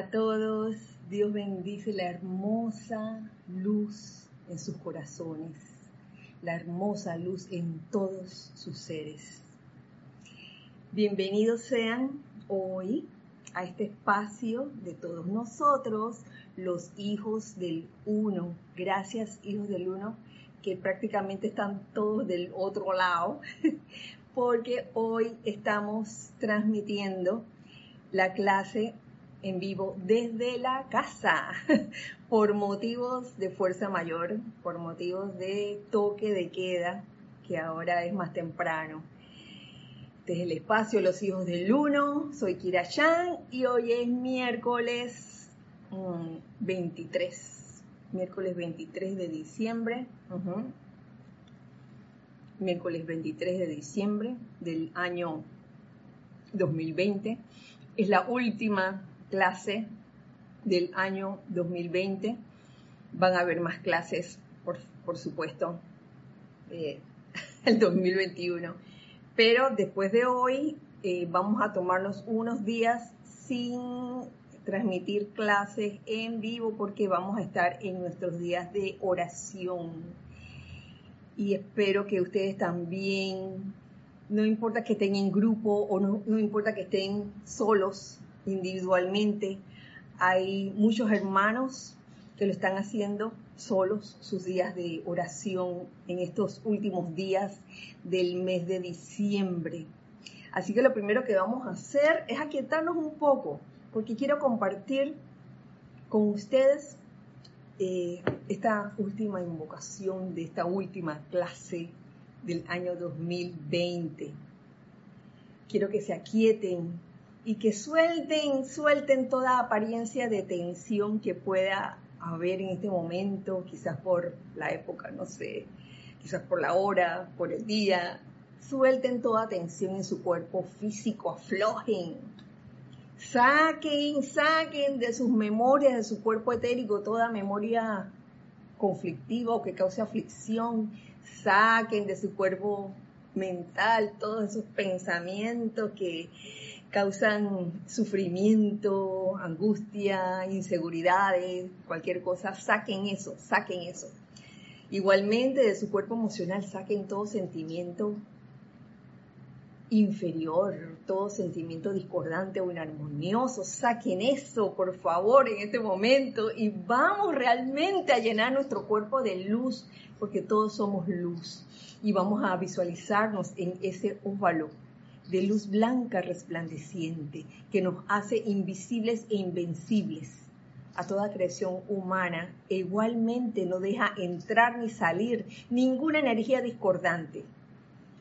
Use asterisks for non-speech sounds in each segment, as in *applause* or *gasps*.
a todos. Dios bendice la hermosa luz en sus corazones, la hermosa luz en todos sus seres. Bienvenidos sean hoy a este espacio de todos nosotros, los hijos del uno. Gracias, hijos del uno, que prácticamente están todos del otro lado, *laughs* porque hoy estamos transmitiendo la clase en vivo desde la casa *laughs* por motivos de fuerza mayor, por motivos de toque de queda, que ahora es más temprano. Desde el espacio Los Hijos del Uno, soy Kira Chan y hoy es miércoles 23, mm, miércoles 23 de diciembre, miércoles 23 de diciembre del año 2020. Es la última clase del año 2020. Van a haber más clases, por, supuesto, eh, *laughs* el 2021. Pero después de hoy eh, vamos a tomarnos unos días sin transmitir clases en vivo porque vamos a estar en nuestros días de oración. Y espero que ustedes también, no importa que estén en grupo o no, no importa que estén solos, individualmente. Hay muchos hermanos que lo están haciendo solos sus días de oración en estos últimos días del mes de diciembre. Así que lo primero que vamos a hacer es aquietarnos un poco, porque quiero compartir con ustedes eh, esta última invocación de esta última clase del año 2020. Quiero que se aquieten, y que suelten, suelten toda apariencia de tensión que pueda haber en este momento, quizás por la época, no sé, quizás por la hora, por el día. Suelten toda tensión en su cuerpo físico, aflojen. Saquen, saquen de sus memorias, de su cuerpo etérico, toda memoria conflictiva o que cause aflicción. Saquen de su cuerpo mental todos esos pensamientos que causan sufrimiento, angustia, inseguridades, cualquier cosa, saquen eso, saquen eso. Igualmente de su cuerpo emocional saquen todo sentimiento inferior, todo sentimiento discordante o inarmonioso, saquen eso por favor en este momento y vamos realmente a llenar nuestro cuerpo de luz, porque todos somos luz y vamos a visualizarnos en ese óvalo de luz blanca resplandeciente que nos hace invisibles e invencibles a toda creación humana igualmente no deja entrar ni salir ninguna energía discordante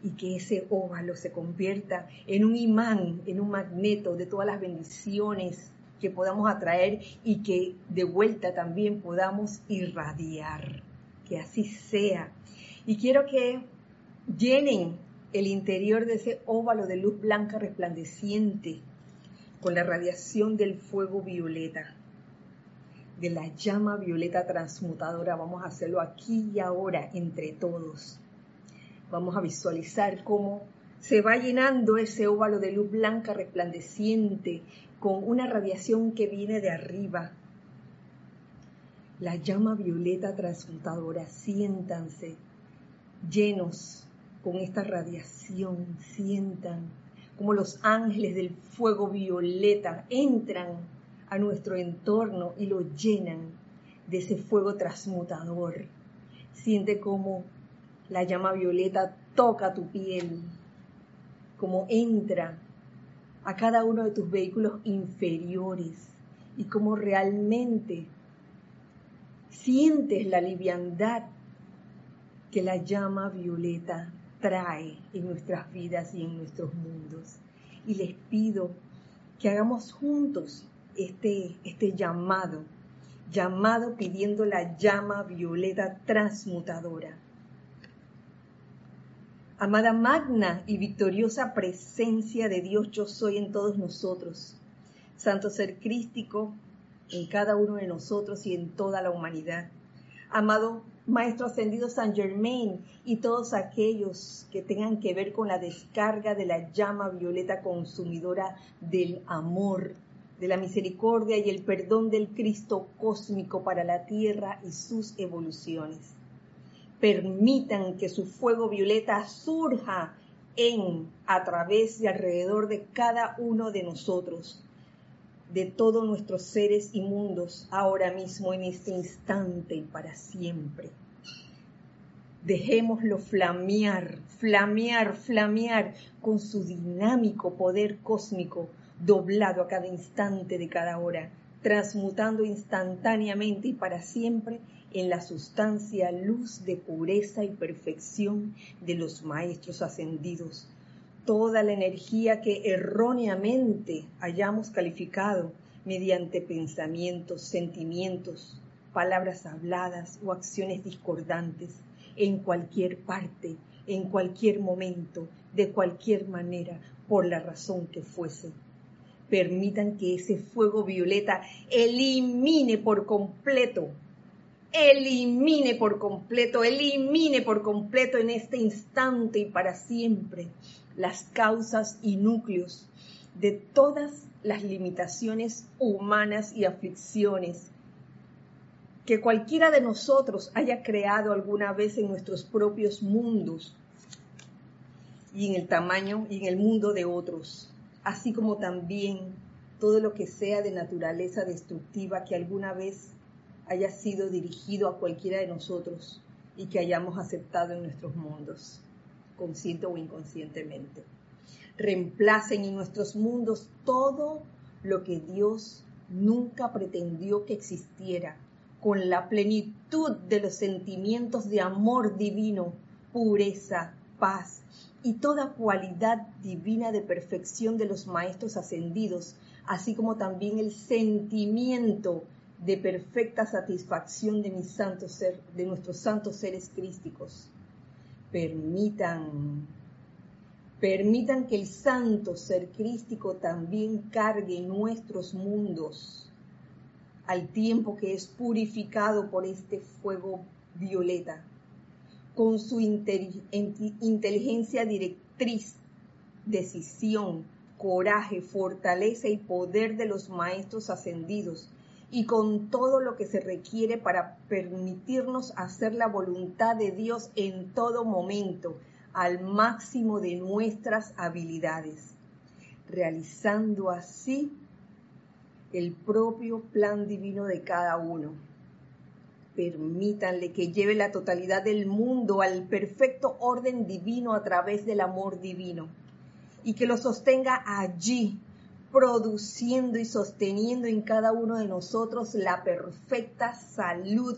y que ese óvalo se convierta en un imán, en un magneto de todas las bendiciones que podamos atraer y que de vuelta también podamos irradiar. Que así sea. Y quiero que llenen el interior de ese óvalo de luz blanca resplandeciente con la radiación del fuego violeta, de la llama violeta transmutadora. Vamos a hacerlo aquí y ahora entre todos. Vamos a visualizar cómo se va llenando ese óvalo de luz blanca resplandeciente con una radiación que viene de arriba. La llama violeta transmutadora, siéntanse llenos con esta radiación, sientan como los ángeles del fuego violeta entran a nuestro entorno y lo llenan de ese fuego transmutador. Siente como la llama violeta toca tu piel, como entra a cada uno de tus vehículos inferiores y como realmente sientes la liviandad que la llama violeta trae en nuestras vidas y en nuestros mundos. Y les pido que hagamos juntos este, este llamado, llamado pidiendo la llama violeta transmutadora. Amada magna y victoriosa presencia de Dios, yo soy en todos nosotros. Santo ser crístico en cada uno de nosotros y en toda la humanidad. Amado Maestro Ascendido San Germain y todos aquellos que tengan que ver con la descarga de la llama violeta consumidora del amor de la misericordia y el perdón del Cristo cósmico para la tierra y sus evoluciones. Permitan que su fuego violeta surja en, a través y alrededor de cada uno de nosotros, de todos nuestros seres y mundos, ahora mismo, en este instante y para siempre. Dejémoslo flamear, flamear, flamear con su dinámico poder cósmico doblado a cada instante de cada hora, transmutando instantáneamente y para siempre en la sustancia luz de pureza y perfección de los maestros ascendidos. Toda la energía que erróneamente hayamos calificado mediante pensamientos, sentimientos, palabras habladas o acciones discordantes en cualquier parte, en cualquier momento, de cualquier manera, por la razón que fuese. Permitan que ese fuego violeta elimine por completo, elimine por completo, elimine por completo en este instante y para siempre las causas y núcleos de todas las limitaciones humanas y aflicciones que cualquiera de nosotros haya creado alguna vez en nuestros propios mundos y en el tamaño y en el mundo de otros así como también todo lo que sea de naturaleza destructiva que alguna vez haya sido dirigido a cualquiera de nosotros y que hayamos aceptado en nuestros mundos, consciente o inconscientemente. Reemplacen en nuestros mundos todo lo que Dios nunca pretendió que existiera, con la plenitud de los sentimientos de amor divino, pureza, paz, y toda cualidad divina de perfección de los maestros ascendidos, así como también el sentimiento de perfecta satisfacción de santos nuestros santos seres crísticos. Permitan, permitan que el santo ser crístico también cargue nuestros mundos al tiempo que es purificado por este fuego violeta con su inteligencia directriz, decisión, coraje, fortaleza y poder de los maestros ascendidos, y con todo lo que se requiere para permitirnos hacer la voluntad de Dios en todo momento, al máximo de nuestras habilidades, realizando así el propio plan divino de cada uno. Permítanle que lleve la totalidad del mundo al perfecto orden divino a través del amor divino y que lo sostenga allí, produciendo y sosteniendo en cada uno de nosotros la perfecta salud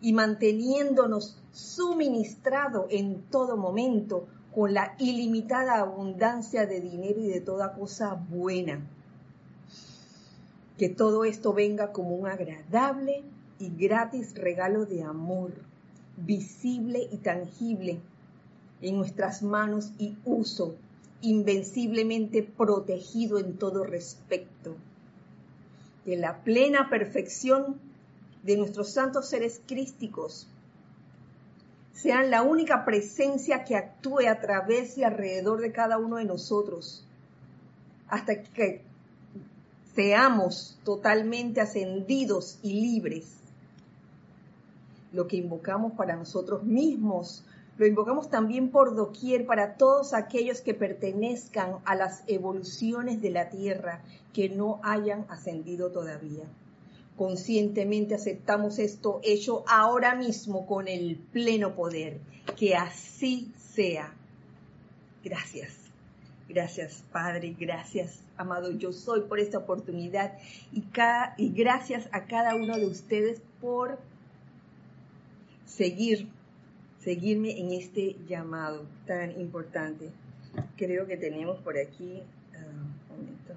y manteniéndonos suministrado en todo momento con la ilimitada abundancia de dinero y de toda cosa buena. Que todo esto venga como un agradable y gratis regalo de amor, visible y tangible en nuestras manos y uso, invenciblemente protegido en todo respecto. Que la plena perfección de nuestros santos seres crísticos sean la única presencia que actúe a través y alrededor de cada uno de nosotros, hasta que seamos totalmente ascendidos y libres lo que invocamos para nosotros mismos, lo invocamos también por doquier para todos aquellos que pertenezcan a las evoluciones de la Tierra que no hayan ascendido todavía. Conscientemente aceptamos esto hecho ahora mismo con el pleno poder. Que así sea. Gracias. Gracias, Padre. Gracias, amado yo soy, por esta oportunidad. Y, y gracias a cada uno de ustedes por seguir, seguirme en este llamado tan importante. Creo que tenemos por aquí, uh, un momento.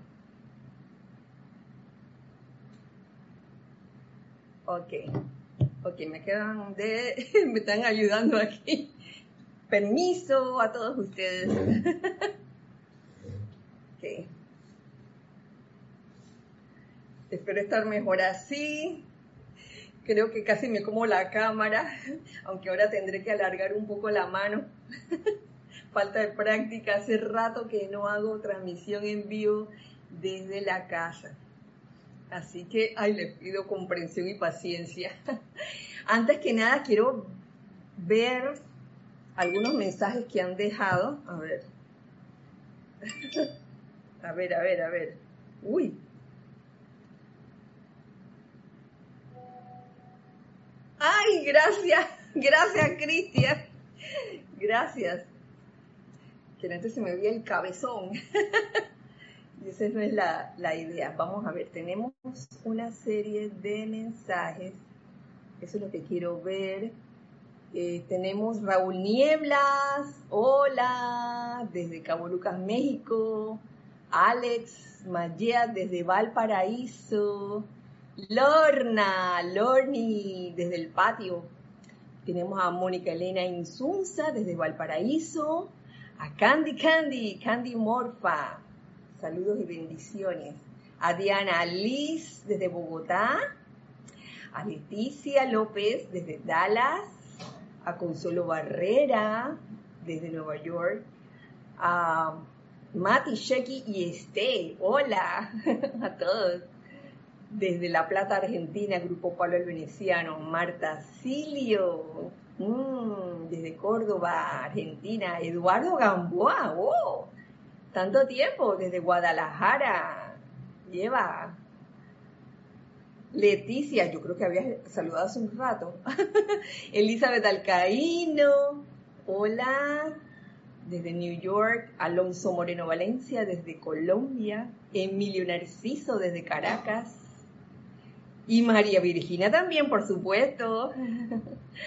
Ok, ok, me quedan de, *laughs* me están ayudando aquí. Permiso a todos ustedes. *laughs* ok. Espero estar mejor así creo que casi me como la cámara, *laughs* aunque ahora tendré que alargar un poco la mano. *laughs* Falta de práctica, hace rato que no hago transmisión en vivo desde la casa. Así que, ay, les pido comprensión y paciencia. *laughs* Antes que nada, quiero ver algunos mensajes que han dejado. A ver. A ver, a ver, a ver. Uy. Ay, gracias. Gracias, Cristian. Gracias. Que antes se me veía el cabezón. *laughs* Y esa no es la, la idea. Vamos a ver, tenemos una serie de mensajes. Eso es lo que quiero ver. Eh, tenemos Raúl Nieblas, hola, desde Cabo Lucas, México. Alex Mayea, desde Valparaíso. Lorna, Lorni, desde el patio. Tenemos a Mónica Elena Insunza, desde Valparaíso. A Candy Candy, Candy Morfa. Saludos y bendiciones. A Diana Liz, desde Bogotá. A Leticia López, desde Dallas a Consuelo Barrera desde Nueva York, a Mati, Sheki y Este. Hola *laughs* a todos. Desde La Plata, Argentina, Grupo Pablo el Veneciano, Marta Silio, mm, desde Córdoba, Argentina, Eduardo Gamboa, oh, tanto tiempo, desde Guadalajara, lleva Leticia, yo creo que había saludado hace un rato. *laughs* Elizabeth Alcaíno, hola, desde New York. Alonso Moreno Valencia, desde Colombia. Emilio Narciso, desde Caracas. Y María Virginia también, por supuesto.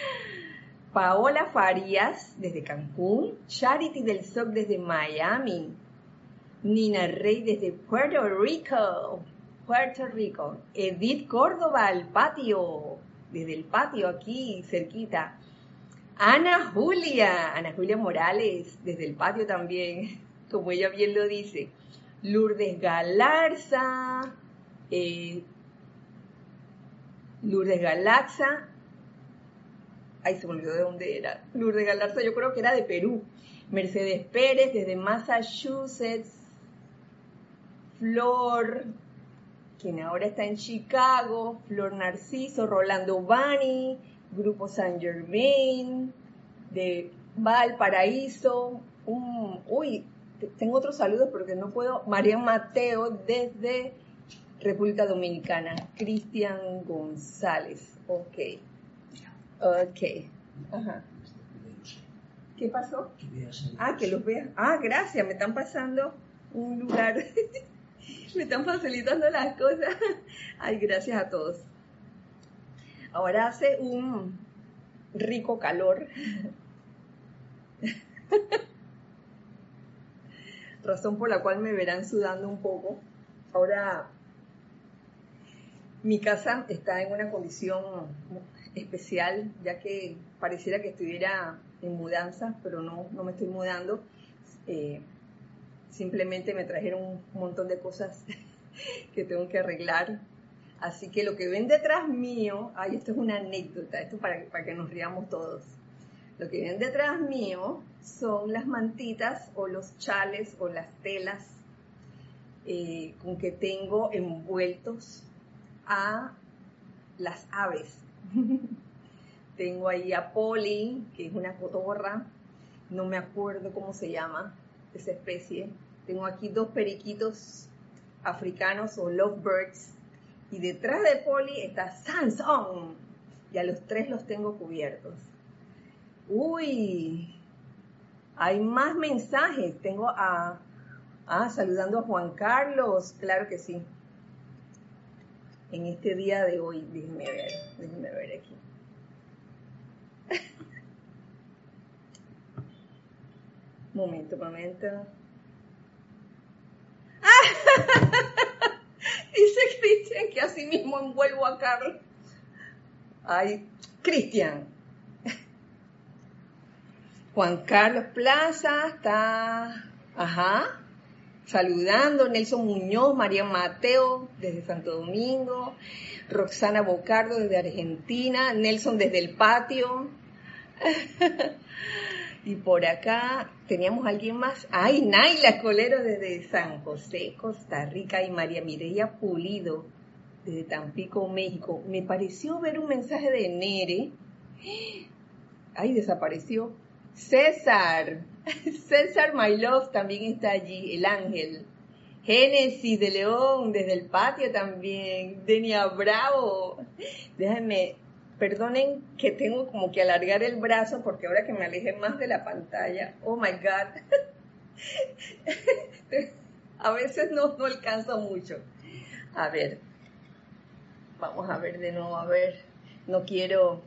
*laughs* Paola Farías, desde Cancún. Charity del SOC, desde Miami. Nina Rey, desde Puerto Rico. Puerto Rico. Edith Córdoba, al patio, desde el patio aquí cerquita. Ana Julia, Ana Julia Morales, desde el patio también, *laughs* como ella bien lo dice. Lourdes Galarza, eh, Lourdes Galaxa, ay se me olvidó de dónde era, Lourdes Galarza yo creo que era de Perú. Mercedes Pérez, desde Massachusetts. Flor, quien ahora está en Chicago, Flor Narciso, Rolando Bani, Grupo San Germain, de Valparaíso, uy, tengo otros saludos porque no puedo, María Mateo desde República Dominicana, Cristian González, ok, ok, ajá. ¿Qué pasó? Ah, que los vea. Ah, gracias, me están pasando un lugar *laughs* me están facilitando las cosas. Ay, gracias a todos. Ahora hace un rico calor. *laughs* Razón por la cual me verán sudando un poco. Ahora mi casa está en una condición especial, ya que pareciera que estuviera en mudanza, pero no, no me estoy mudando. Eh, simplemente me trajeron un montón de cosas *laughs* que tengo que arreglar. Así que lo que ven detrás mío, ay, esto es una anécdota, esto para, para que nos riamos todos. Lo que ven detrás mío son las mantitas o los chales o las telas eh, con que tengo envueltos a las aves. *laughs* tengo ahí a Polly, que es una cotorra, no me acuerdo cómo se llama esa especie, tengo aquí dos periquitos africanos o lovebirds. Y detrás de Polly está Sansón. Y a los tres los tengo cubiertos. Uy, hay más mensajes. Tengo a... Ah, saludando a Juan Carlos. Claro que sí. En este día de hoy, déjenme ver, déjenme ver aquí. *laughs* momento, momento. *laughs* Dice Cristian que así mismo envuelvo a Carlos. Ay, Cristian. *laughs* Juan Carlos Plaza está, ajá, saludando. Nelson Muñoz, María Mateo desde Santo Domingo, Roxana Bocardo desde Argentina, Nelson desde el patio. *laughs* Y por acá teníamos alguien más. Ay, Naila Colero desde San José, Costa Rica. Y María Mireya Pulido desde Tampico, México. Me pareció ver un mensaje de Nere. *gasps* Ay, desapareció. César. *laughs* César My Love también está allí, el ángel. Génesis de León, desde el patio también. Denia Bravo. Déjenme, perdonen que tengo como que alargar el brazo porque ahora que me aleje más de la pantalla. Oh my God. *laughs* a veces no, no alcanzo mucho. A ver, vamos a ver de nuevo, a ver, no quiero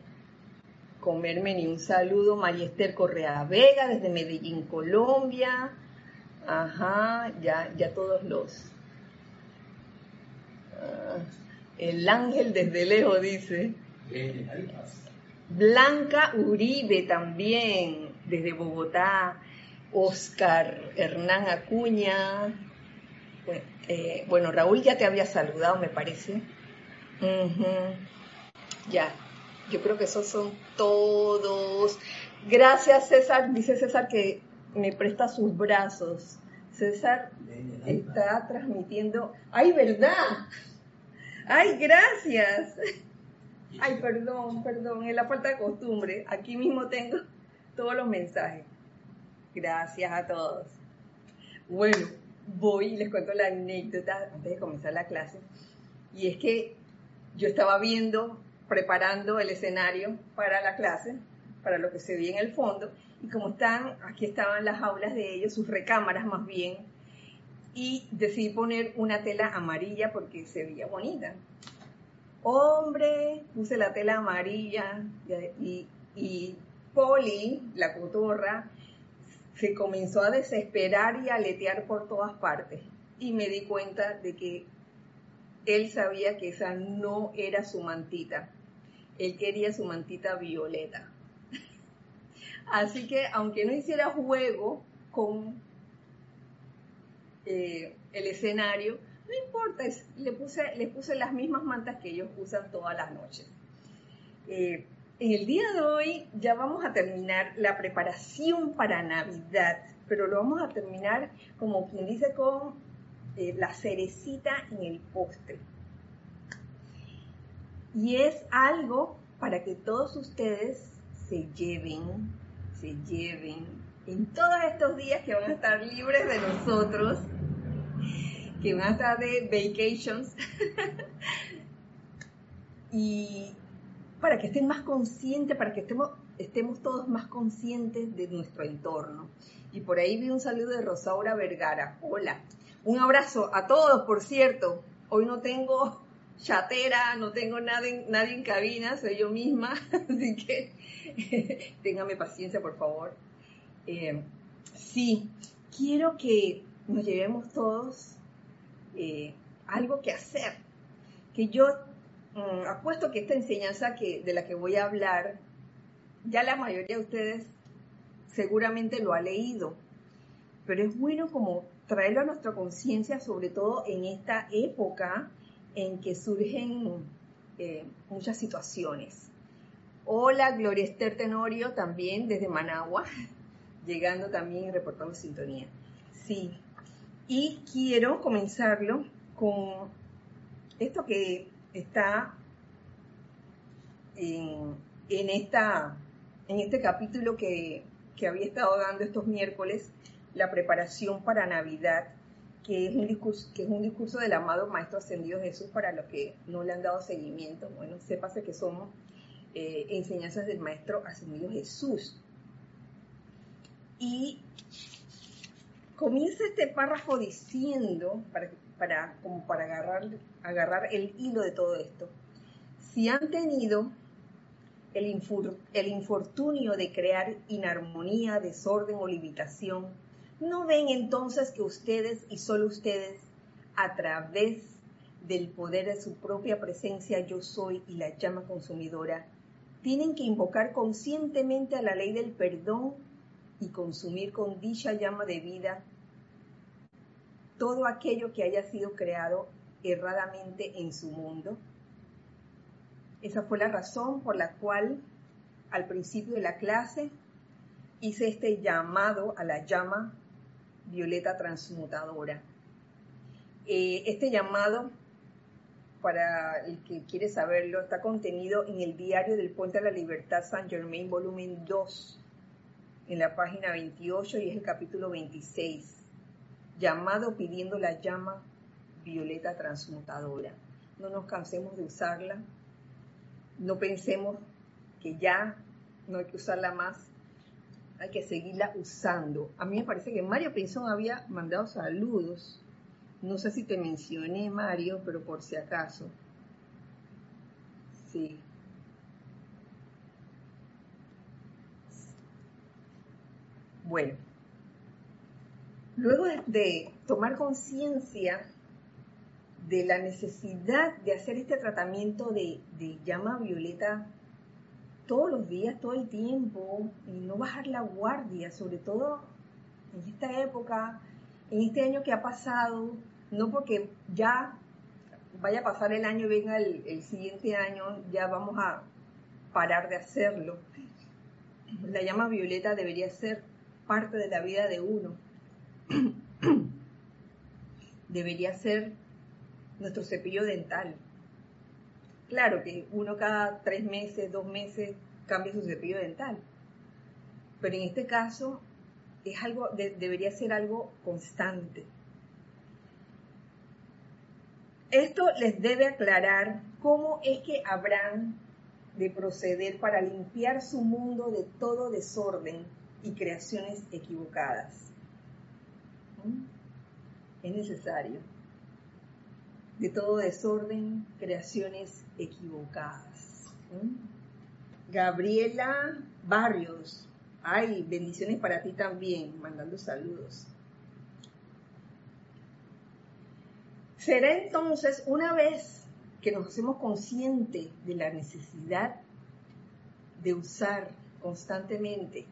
comerme ni un saludo. María Esther Correa Vega desde Medellín, Colombia. Ajá, ya, ya todos los. Ah, el ángel desde lejos dice. Blanca Uribe también, desde Bogotá. Oscar Hernán Acuña. Eh, bueno, Raúl ya te había saludado, me parece. Ya, yo creo que esos son todos. Gracias, César. Dice César que me presta sus brazos. César está transmitiendo. ¡Ay, verdad! ¡Ay, gracias! Ay, perdón, perdón, es la falta de costumbre. Aquí mismo tengo todos los mensajes. Gracias a todos. Bueno, voy y les cuento la anécdota antes de comenzar la clase. Y es que yo estaba viendo, preparando el escenario para la clase, para lo que se ve en el fondo, y como están, aquí estaban las aulas de ellos, sus recámaras más bien, y decidí poner una tela amarilla porque se veía bonita. Hombre, puse la tela amarilla y, y Polly, la cotorra, se comenzó a desesperar y a aletear por todas partes. Y me di cuenta de que él sabía que esa no era su mantita. Él quería su mantita violeta. *laughs* Así que aunque no hiciera juego con eh, el escenario, no importa, le, puse, las mismas mantas que ellos usan todas las noches. Eh, en el día de hoy ya vamos a terminar la preparación para Navidad, pero lo vamos a terminar como quien dice con eh, la cerecita en el postre. Y es algo para que todos ustedes se lleven, se lleven en todos estos días que van a estar libres de nosotros, que van a estar de vacations. *laughs* y para que estén más conscientes, para que estemos, estemos todos más conscientes de nuestro entorno. Y por ahí vi un saludo de Rosaura Vergara. Hola. Un abrazo a todos, por cierto. Hoy no tengo chatera, no tengo nadie, nadie en cabina, soy yo misma, *laughs* así que *laughs* téngame paciencia, por favor. Eh, sí, quiero que nos llevemos todos eh, algo que hacer, que yo Mm, apuesto que esta enseñanza que, de la que voy a hablar, ya la mayoría de ustedes seguramente lo ha leído, pero es bueno como traerlo a nuestra conciencia, sobre todo en esta época en que surgen eh, muchas situaciones. Hola, Gloria Esther Tenorio, también desde Managua, *laughs* llegando también y reportando sintonía. Sí, y quiero comenzarlo con esto que está en, esta, en este capítulo que, había estado dando estos miércoles, la preparación para Navidad, que es un discurso, que es un discurso del amado Maestro Ascendido Jesús para los que no le han dado seguimiento. Bueno, sépase que somos eh, enseñanzas del Maestro Ascendido Jesús. Y comienza este párrafo diciendo, para, para, como para agarrar, agarrar el hilo de todo esto, si han tenido el, el infortunio de crear inarmonía, desorden o limitación, ¿no ven entonces que ustedes y solo ustedes, a través del poder de su propia presencia yo soy y la llama consumidora, tienen que invocar conscientemente a la ley del perdón y consumir con dicha llama de vida todo aquello que haya sido creado erradamente en su mundo. Esa fue la razón por la cual al principio de la clase hice este llamado a la llama violeta transmutadora. Eh, este llamado para el que quiere saberlo, está contenido en el diario del Puente de la Libertad San Germain, volumen 2, en la página 28 y es el capítulo 26, llamado pidiendo la llama violeta transmutadora. No nos cansemos de usarla, no pensemos que ya no hay que usarla más, hay que seguirla usando. A mí me parece que Mario Pinzón había mandado saludos. No sé si te mencioné, Mario, pero por si acaso. Sí. Bueno, luego de tomar conciencia de la necesidad de hacer este tratamiento de, de llama violeta todos los días, todo el tiempo, y no bajar la guardia, sobre todo en esta época, en este año que ha pasado, no porque ya vaya a pasar el año y venga el, siguiente año, ya vamos a parar de hacerlo. La llama violeta debería ser parte de la vida de uno. *clears throat* debería ser nuestro cepillo dental. Claro que uno cada tres meses, dos meses cambia su cepillo dental. Pero en este caso es algo, debería ser algo constante. Esto les debe aclarar cómo es que habrán de proceder para limpiar su mundo de todo desorden y creaciones equivocadas. ¿Mm? Es necesario. De todo desorden, creaciones equivocadas. Gabriela Barrios. Ay, bendiciones para ti también, mandando saludos. Será entonces, una vez que nos hacemos conscientes de la necesidad de usar constantemente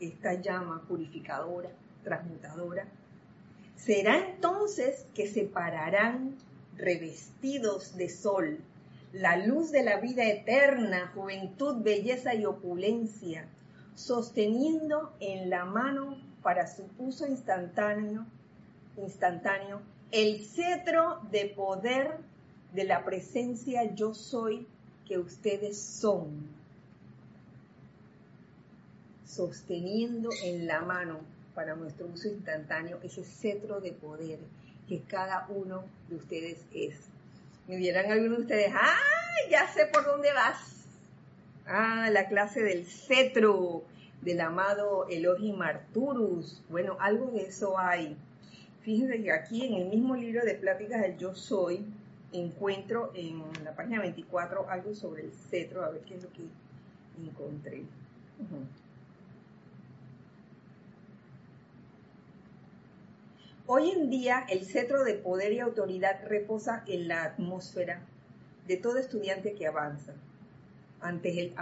esta llama purificadora, transmutadora, será entonces que se pararán revestidos de sol, la luz de la vida eterna, juventud, belleza y opulencia, sosteniendo en la mano para su uso instantáneo, instantáneo el cetro de poder de la presencia yo soy que ustedes son, sosteniendo en la mano para nuestro uso instantáneo ese cetro de poder que cada uno de ustedes es. Me dirán algunos de ustedes, ¡ah! Ya sé por dónde vas. Ah, la clase del cetro del amado Elohim Arturus. Bueno, algo de eso hay. Fíjense que aquí en el mismo libro de pláticas del Yo Soy, encuentro en la página 24 algo sobre el cetro, a ver qué es lo que encontré. Hoy en día el cetro de poder y autoridad reposa en la atmósfera de todo estudiante que avanza ante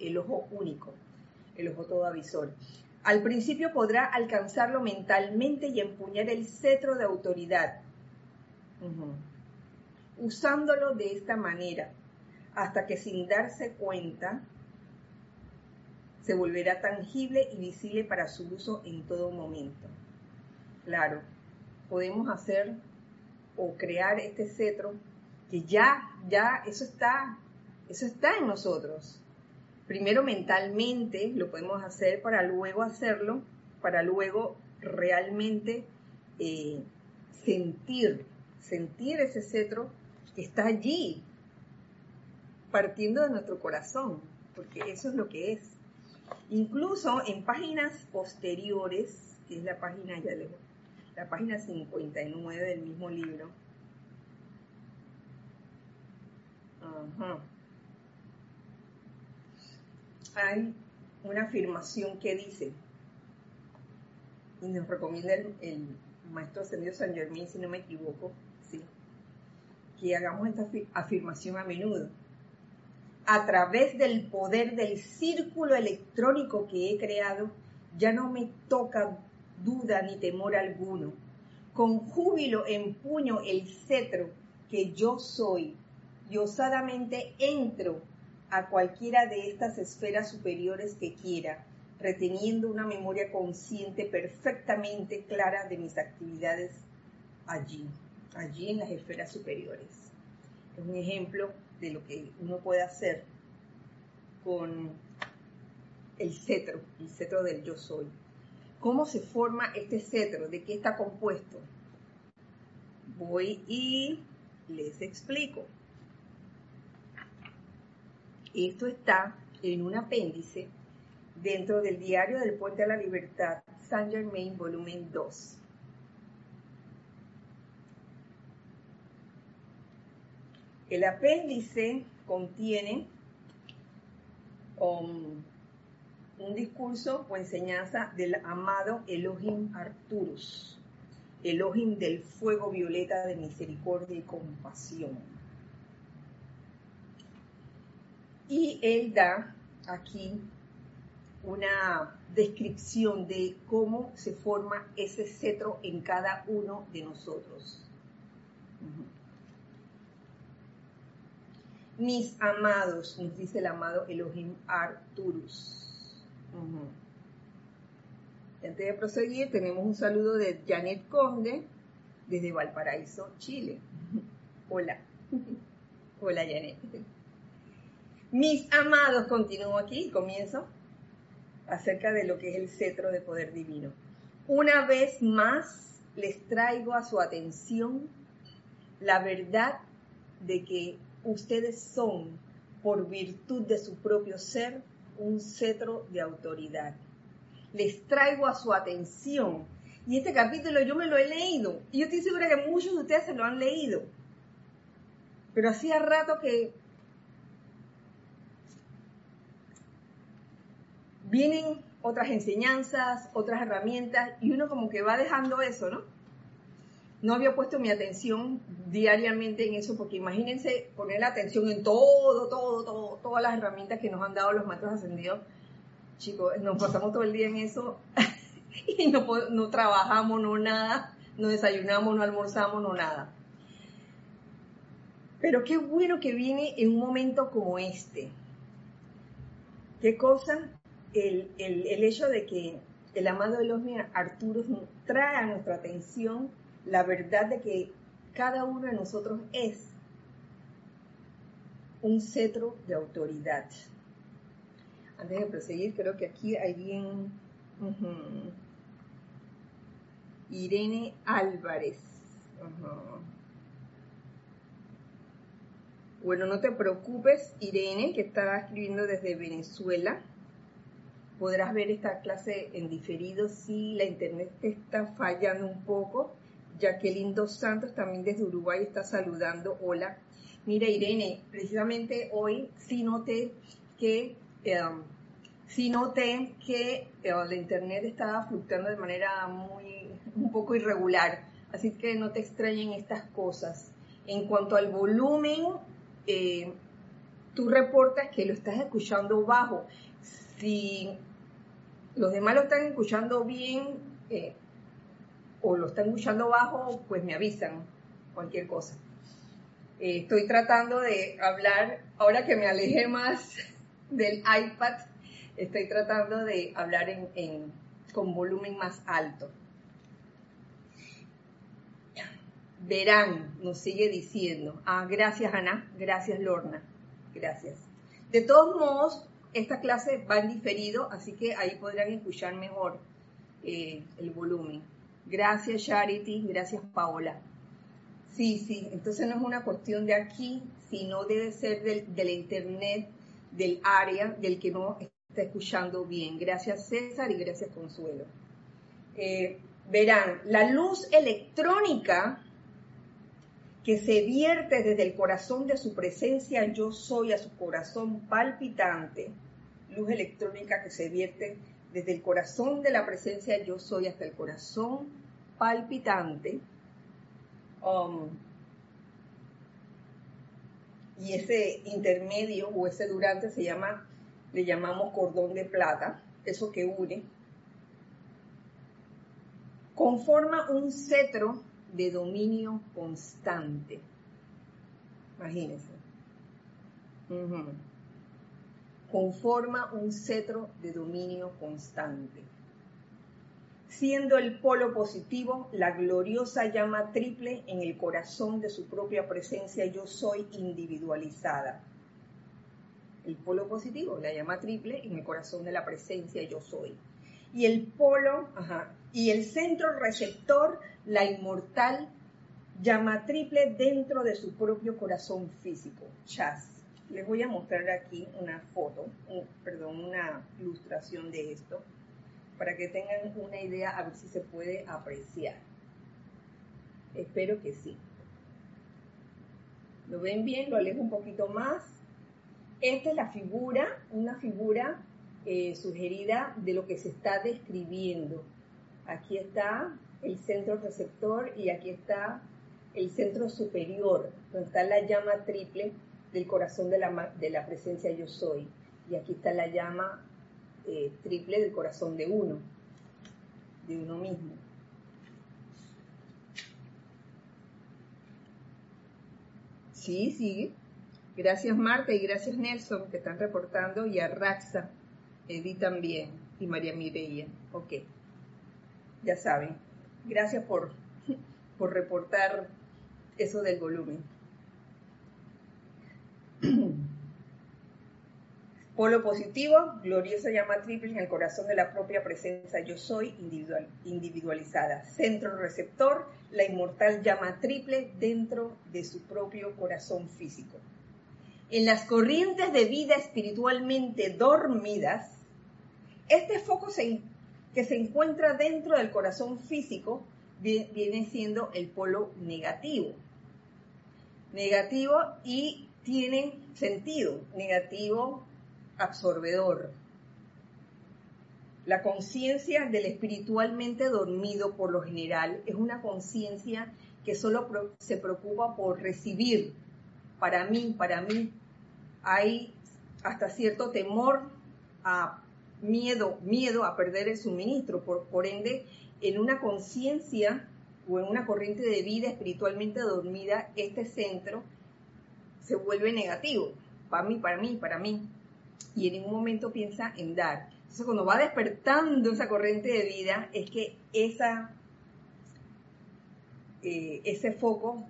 el, ojo único, el ojo todo avisor. Al principio podrá alcanzarlo mentalmente y empuñar el cetro de autoridad, usándolo de esta manera, hasta que sin darse cuenta se volverá tangible y visible para su uso en todo momento. Claro, podemos hacer o crear este cetro que ya, ya, eso está, eso está en nosotros primero mentalmente lo podemos hacer para luego hacerlo, para luego realmente eh, sentir, sentir ese cetro que está allí, partiendo de nuestro corazón, porque eso es lo que es. Incluso en páginas posteriores, que es la página, ya leo, la página 59 del mismo libro, Ajá hay una afirmación que dice, y nos recomienda el, maestro ascendido San Germán, si no me equivoco, ¿sí? que hagamos esta afirmación a menudo. A través del poder del círculo electrónico que he creado, ya no me toca duda ni temor alguno. Con júbilo empuño el cetro que yo soy y osadamente entro a cualquiera de estas esferas superiores que quiera, reteniendo una memoria consciente perfectamente clara de mis actividades allí, allí en las esferas superiores. es un ejemplo de lo que uno puede hacer con el cetro, el cetro del yo soy. ¿Cómo se forma este cetro? ¿De qué está compuesto? Voy y les explico. Esto está en un apéndice dentro del diario del Puente a la Libertad, Saint Germain, volumen 2. El apéndice contiene um, un discurso o enseñanza del amado Elohim Arturus, Elohim del fuego violeta de misericordia y compasión. Y él da aquí una descripción de cómo se forma ese cetro en cada uno de nosotros. Mis amados, nos dice el amado Elohim Arturus. Antes de proseguir, tenemos un saludo de Janet Conde desde Valparaíso, Chile. Hola. *laughs* Hola, Janet. Mis amados, continúo aquí, comienzo acerca de lo que es el cetro de poder divino. Una vez más les traigo a su atención la verdad de que ustedes son, por virtud de su propio ser, un cetro de autoridad. Les traigo a su atención. Y este capítulo yo me lo he leído. Y yo estoy segura que muchos de ustedes se lo han leído. Pero hacía rato que vienen otras enseñanzas, otras herramientas, y uno como que va dejando eso, ¿no? No había puesto mi atención diariamente en eso, porque imagínense poner la atención en todo, todo, todo, todas las herramientas que nos han dado los maestros ascendidos. Chicos, nos pasamos todo el día en eso *laughs* y no, no trabajamos, no nada, no desayunamos, no almorzamos, no nada. Pero qué bueno que viene en un momento como este. ¿Qué cosa? El, el, hecho de que el amado Elohim Arturo trae a nuestra atención la verdad de que cada uno de nosotros es un cetro de autoridad. Antes de proseguir, creo que aquí hay un Irene Álvarez. Bueno, no te preocupes, Irene, que está escribiendo desde Venezuela. Podrás ver esta clase en diferido si la internet te está fallando un poco. Jacqueline Dos Santos también desde Uruguay está saludando. Hola. Mira, Irene, precisamente hoy sí noté que, em, sí noté que eh, la internet estaba fluctuando de manera muy, un poco irregular. Así que no te extrañen estas cosas. En cuanto al volumen, eh, tú reportas que lo estás escuchando bajo. Si los demás lo están escuchando bien, eh, o lo están escuchando bajo, pues me avisan cualquier cosa. Eh, estoy tratando de hablar, ahora que me alejé más *laughs* del iPad, estoy tratando de hablar con volumen más alto. Verán, nos sigue diciendo. Ah, gracias Ana, gracias Lorna, gracias. De todos modos, esta clase va en diferido, así que ahí podrán escuchar mejor eh, el volumen. Gracias Charity, gracias Paola. Sí, sí, entonces no es una cuestión de aquí, sino debe ser del, la internet, del área, del que no está escuchando bien. Gracias César y gracias Consuelo. Eh, verán, la luz electrónica que se vierte desde el corazón de su presencia yo soy a su corazón palpitante, luz electrónica que se vierte desde el corazón de la presencia yo soy hasta el corazón palpitante. Um, y ese intermedio o ese durante se llama, le llamamos cordón de plata, eso que une, conforma un cetro de dominio constante. Imagínense conforma un cetro de dominio constante. siendo el polo positivo la gloriosa llama triple en el corazón de su propia presencia yo soy individualizada. El polo positivo, la llama triple en el corazón de la presencia yo soy. Y el polo, y el centro receptor, la inmortal llama triple dentro de su propio corazón físico, chas. Les voy a mostrar aquí una foto, perdón, una ilustración de esto para que tengan una idea a ver si se puede apreciar. Espero que sí. ¿Lo ven bien? Lo alejo un poquito más. Esta es la figura, una figura eh, sugerida de lo que se está describiendo. Aquí está el centro receptor y aquí está el centro superior, donde está la llama triple del corazón de la, de la presencia yo soy. Y aquí está la llama eh, triple del corazón de uno, de uno mismo. Sí, sí. Gracias Marta y gracias Nelson que están reportando y a Raxa, Edith también y María Mireia. Ok, ya saben. Gracias por, *laughs* por reportar eso del volumen. *clears throat* Polo positivo, gloriosa llama triple en el corazón de la propia presencia yo soy individual, individualizada. Centro receptor, la inmortal llama triple dentro de su propio corazón físico. En las corrientes de vida espiritualmente dormidas, este foco que se encuentra dentro del corazón físico viene siendo el polo negativo. Negativo y tiene sentido. Negativo absorbedor. La conciencia del espiritualmente dormido por lo general es una conciencia que solo se preocupa por recibir. Para mí, para mí, hay hasta cierto temor a miedo, miedo a perder el suministro. Por, por ende, en una conciencia o en una corriente de vida espiritualmente dormida, este centro se vuelve negativo. Para mí, para mí, para mí y en un momento piensa en dar. Entonces cuando va despertando esa corriente de vida es que esa, eh, ese foco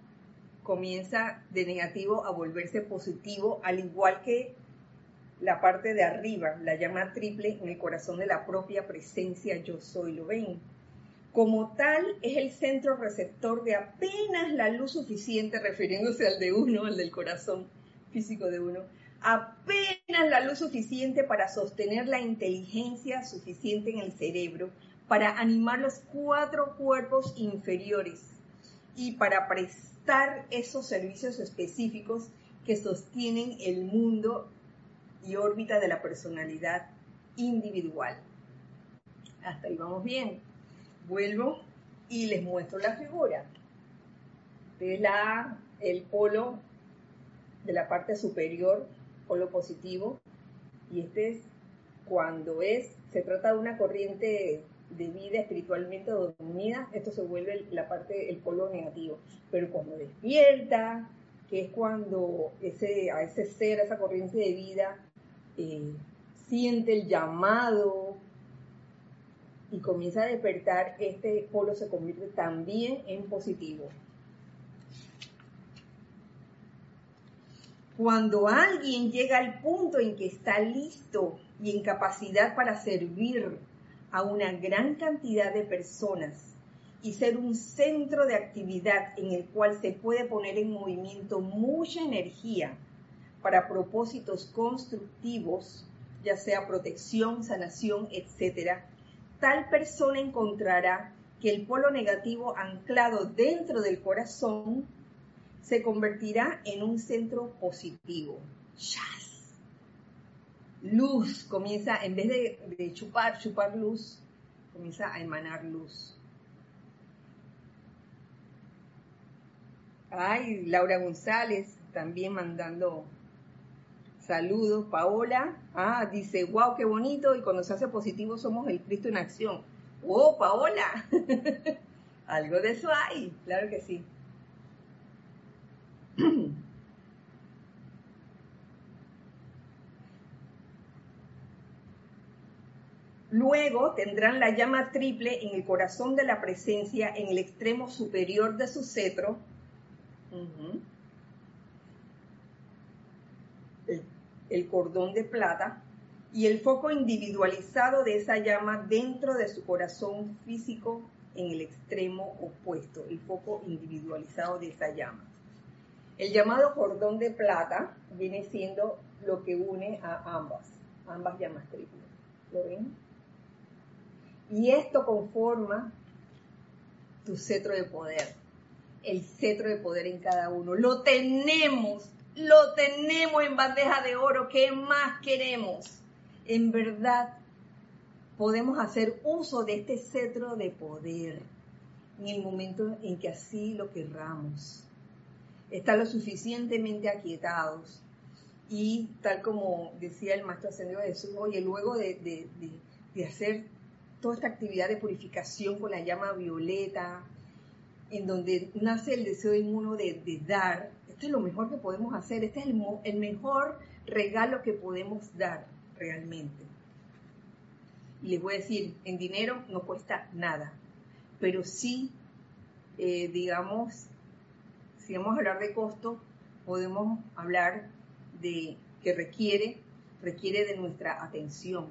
comienza de negativo a volverse positivo, al igual que la parte de arriba, la llama triple en el corazón de la propia presencia yo soy, ¿lo ven? Como tal, es el centro receptor de apenas la luz suficiente, refiriéndose al de uno, al del corazón físico de uno, apenas la luz suficiente para sostener la inteligencia suficiente en el cerebro, para animar los cuatro cuerpos inferiores y para prestar esos servicios específicos que sostienen el mundo y órbita de la personalidad individual. Hasta ahí vamos bien. Vuelvo y les muestro la figura. De la, el polo de la parte superior lo positivo. Y este es cuando es, se trata de una corriente de vida espiritualmente dormida, esto se vuelve la parte, el polo negativo. Pero cuando despierta, que es cuando ese, a ese ser, a esa corriente de vida, eh, siente el llamado y comienza a despertar, este polo se convierte también en positivo. Cuando alguien llega al punto en que está listo y en capacidad para servir a una gran cantidad de personas y ser un centro de actividad en el cual se puede poner en movimiento mucha energía para propósitos constructivos, ya sea protección, sanación, etc., tal persona encontrará que el polo negativo anclado dentro del corazón se convertirá en un centro positivo. Luz comienza, en vez de, chupar, chupar luz, comienza a emanar luz. Ay, Laura González también mandando saludos. Paola, ah, dice, wow, qué bonito. Y cuando se hace positivo somos el Cristo en acción. Oh, Paola. *laughs* Algo de eso hay, claro que sí. *clears throat* Luego tendrán la llama triple en el corazón de la presencia, en el extremo superior de su cetro. El, cordón de plata y el foco individualizado de esa llama dentro de su corazón físico en el extremo opuesto, el foco individualizado de esa llama. El llamado cordón de plata viene siendo lo que une a ambas, ambas llamas triples. ¿Lo ven? Y esto conforma tu cetro de poder, el cetro de poder en cada uno. Lo tenemos, lo tenemos en bandeja de oro. ¿Qué más queremos? En verdad, podemos hacer uso de este cetro de poder en el momento en que así lo querramos. Estar lo suficientemente aquietados. Y tal como decía el Maestro Ascendido Jesús, oye, luego de, de, de hacer toda esta actividad de purificación con la llama violeta, en donde nace el deseo en uno de, dar. Es lo mejor que podemos hacer, este es el, mejor regalo que podemos dar realmente. Y les voy a decir, en dinero no cuesta nada, pero sí, eh, digamos, si vamos a hablar de costo, podemos hablar de que requiere, requiere de nuestra atención,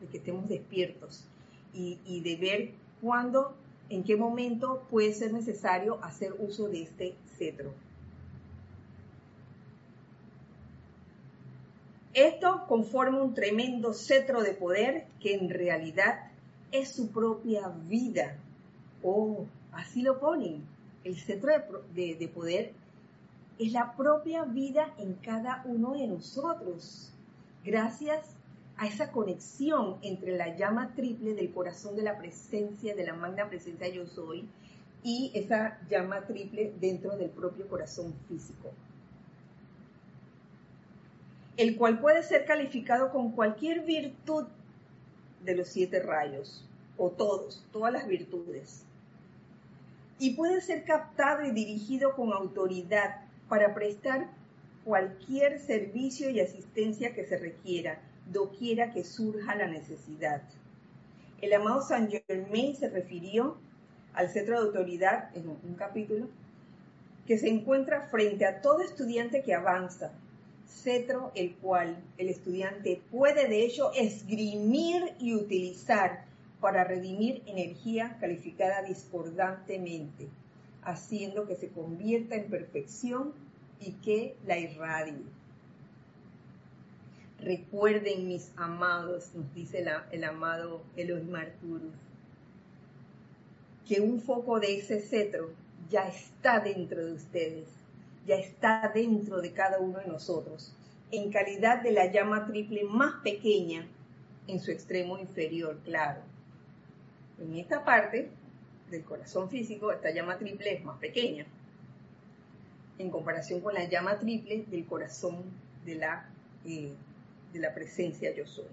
de que estemos despiertos, y, de ver cuándo, en qué momento puede ser necesario hacer uso de este cetro. Esto conforma un tremendo cetro de poder que en realidad es su propia vida. Oh, así lo ponen. El cetro de, de, poder es la propia vida en cada uno de nosotros. Gracias a esa conexión entre la llama triple del corazón de la presencia, de la magna presencia yo soy, y esa llama triple dentro del propio corazón físico, el cual puede ser calificado con cualquier virtud de los siete rayos, o todos, todas las virtudes, y puede ser captado y dirigido con autoridad para prestar cualquier servicio y asistencia que se requiera, doquiera que surja la necesidad. El amado Saint Germain se refirió al centro de autoridad en un capítulo que se encuentra frente a todo estudiante que avanza, cetro el cual el estudiante puede de hecho esgrimir y utilizar para redimir energía calificada discordantemente, haciendo que se convierta en perfección y que la irradie. Recuerden, mis amados, nos dice el amado Elohim Arturus, que un foco de ese cetro ya está dentro de ustedes, ya está dentro de cada uno de nosotros, en calidad de la llama triple más pequeña en su extremo inferior, claro. En esta parte del corazón físico, esta llama triple es más pequeña, en comparación con la llama triple del corazón de la eh, de la presencia yo soy.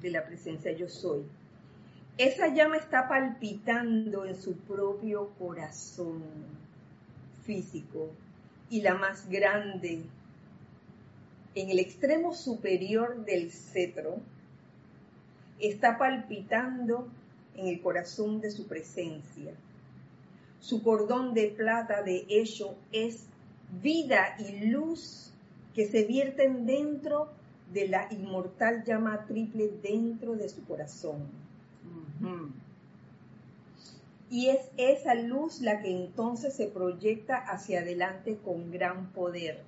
De la presencia yo soy. Esa llama está palpitando en su propio corazón físico y la más grande, en el extremo superior del cetro, está palpitando en el corazón de su presencia. Su cordón de plata de hecho es vida y luz que se vierten dentro de la inmortal llama triple dentro de su corazón. Y es esa luz la que entonces se proyecta hacia adelante con gran poder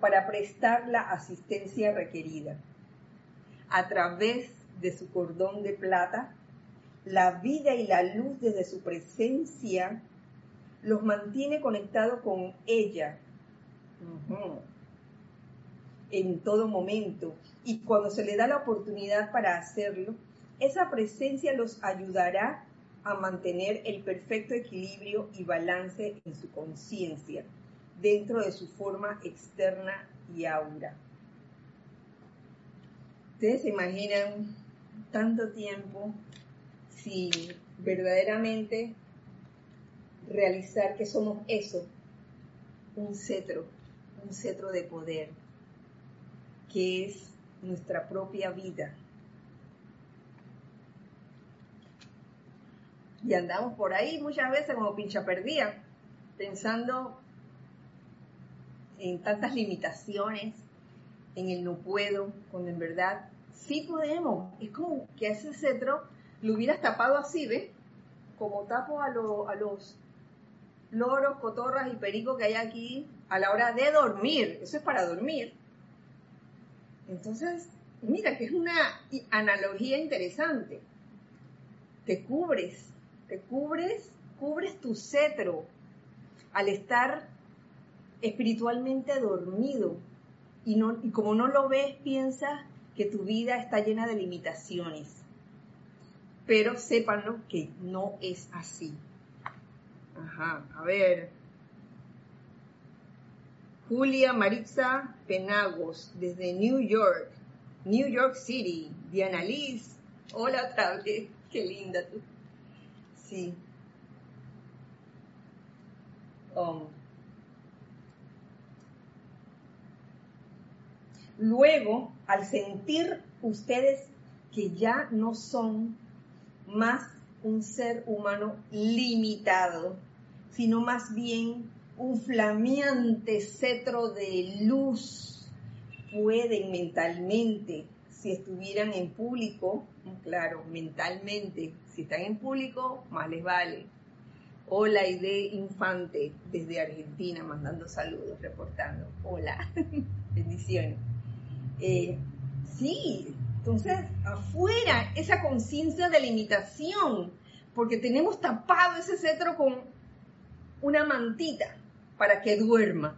para prestar la asistencia requerida. A través de su cordón de plata, la vida y la luz desde su presencia los mantiene conectados con ella en todo momento. Y cuando se le da la oportunidad para hacerlo, esa presencia los ayudará a mantener el perfecto equilibrio y balance en su conciencia dentro de su forma externa y aura. Ustedes se imaginan tanto tiempo si verdaderamente realizar que somos eso, un cetro un cetro de poder, que es nuestra propia vida. Y andamos por ahí muchas veces como pincha perdida, pensando en tantas limitaciones, en el no puedo, cuando en verdad sí podemos. Es como que a ese cetro lo hubieras tapado así, ¿ves? Como tapo a, los loros, cotorras y pericos que hay aquí a la hora de dormir. Eso es para dormir. Entonces, mira que es una analogía interesante. Te cubres, te cubres, cubres tu cetro al estar espiritualmente dormido y, no, y como no lo ves, piensas que tu vida está llena de limitaciones. Pero sépanlo que no es así. Ajá, a ver. Julia Maritza Penagos, desde New York, New York City. Diana Liz, hola otra vez, qué linda tú. Sí. Um, luego, al sentir ustedes que ya no son más un ser humano limitado, sino más bien un flameante cetro de luz, pueden mentalmente, si estuvieran en público, claro, mentalmente, si están en público, más les vale. Hola, Ide Infante, desde Argentina, mandando saludos, reportando. Hola, *laughs* bendiciones. Eh, sí, entonces, afuera, esa conciencia de limitación, porque tenemos tapado ese cetro con una mantita para que duerma.